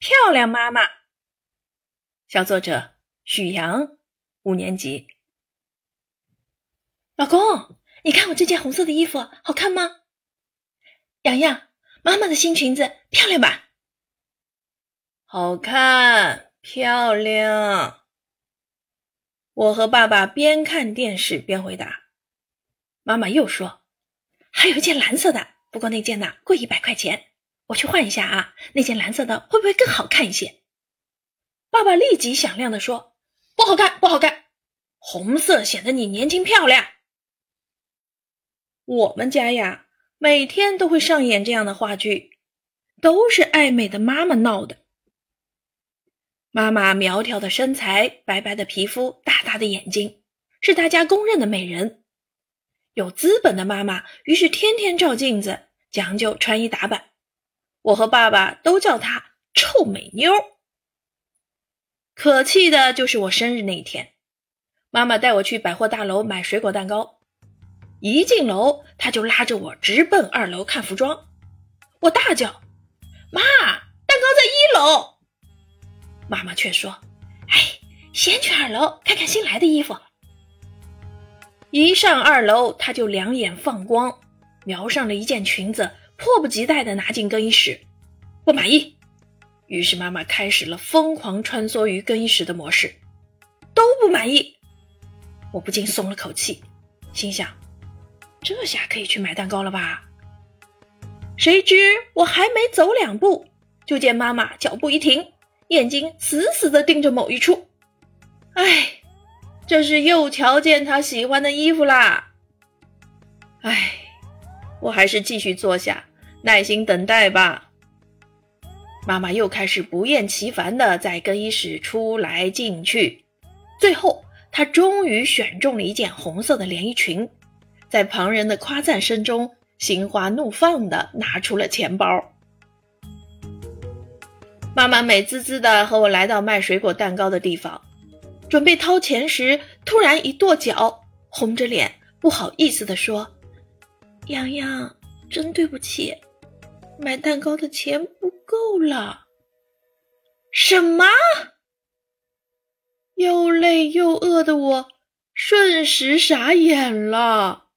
漂亮妈妈。小作者许阳，五年级。老公，你看我这件红色的衣服好看吗？洋洋，妈妈的新裙子漂亮吧？好看，漂亮。我和爸爸边看电视边回答。妈妈又说：“还有一件蓝色的，不过那件呢贵一百块钱，我去换一下啊。那件蓝色的会不会更好看一些？”爸爸立即响亮的说：“不好看，不好看，红色显得你年轻漂亮。”我们家呀，每天都会上演这样的话剧，都是爱美的妈妈闹的。妈妈苗条的身材，白白的皮肤，大大的眼睛，是大家公认的美人。有资本的妈妈于是天天照镜子，讲究穿衣打扮。我和爸爸都叫她“臭美妞”。可气的就是我生日那一天，妈妈带我去百货大楼买水果蛋糕，一进楼，她就拉着我直奔二楼看服装。我大叫：“妈，蛋糕在一楼！”妈妈却说：“哎，先去二楼看看新来的衣服。”一上二楼，她就两眼放光，瞄上了一件裙子，迫不及待地拿进更衣室。不满意，于是妈妈开始了疯狂穿梭于更衣室的模式。都不满意，我不禁松了口气，心想：这下可以去买蛋糕了吧？谁知我还没走两步，就见妈妈脚步一停。眼睛死死地盯着某一处，哎，这是又瞧见他喜欢的衣服啦！哎，我还是继续坐下，耐心等待吧。妈妈又开始不厌其烦地在更衣室出来进去，最后她终于选中了一件红色的连衣裙，在旁人的夸赞声中，心花怒放地拿出了钱包。妈妈美滋滋的和我来到卖水果蛋糕的地方，准备掏钱时，突然一跺脚，红着脸，不好意思的说：“洋洋，真对不起，买蛋糕的钱不够了。”什么？又累又饿的我，瞬时傻眼了。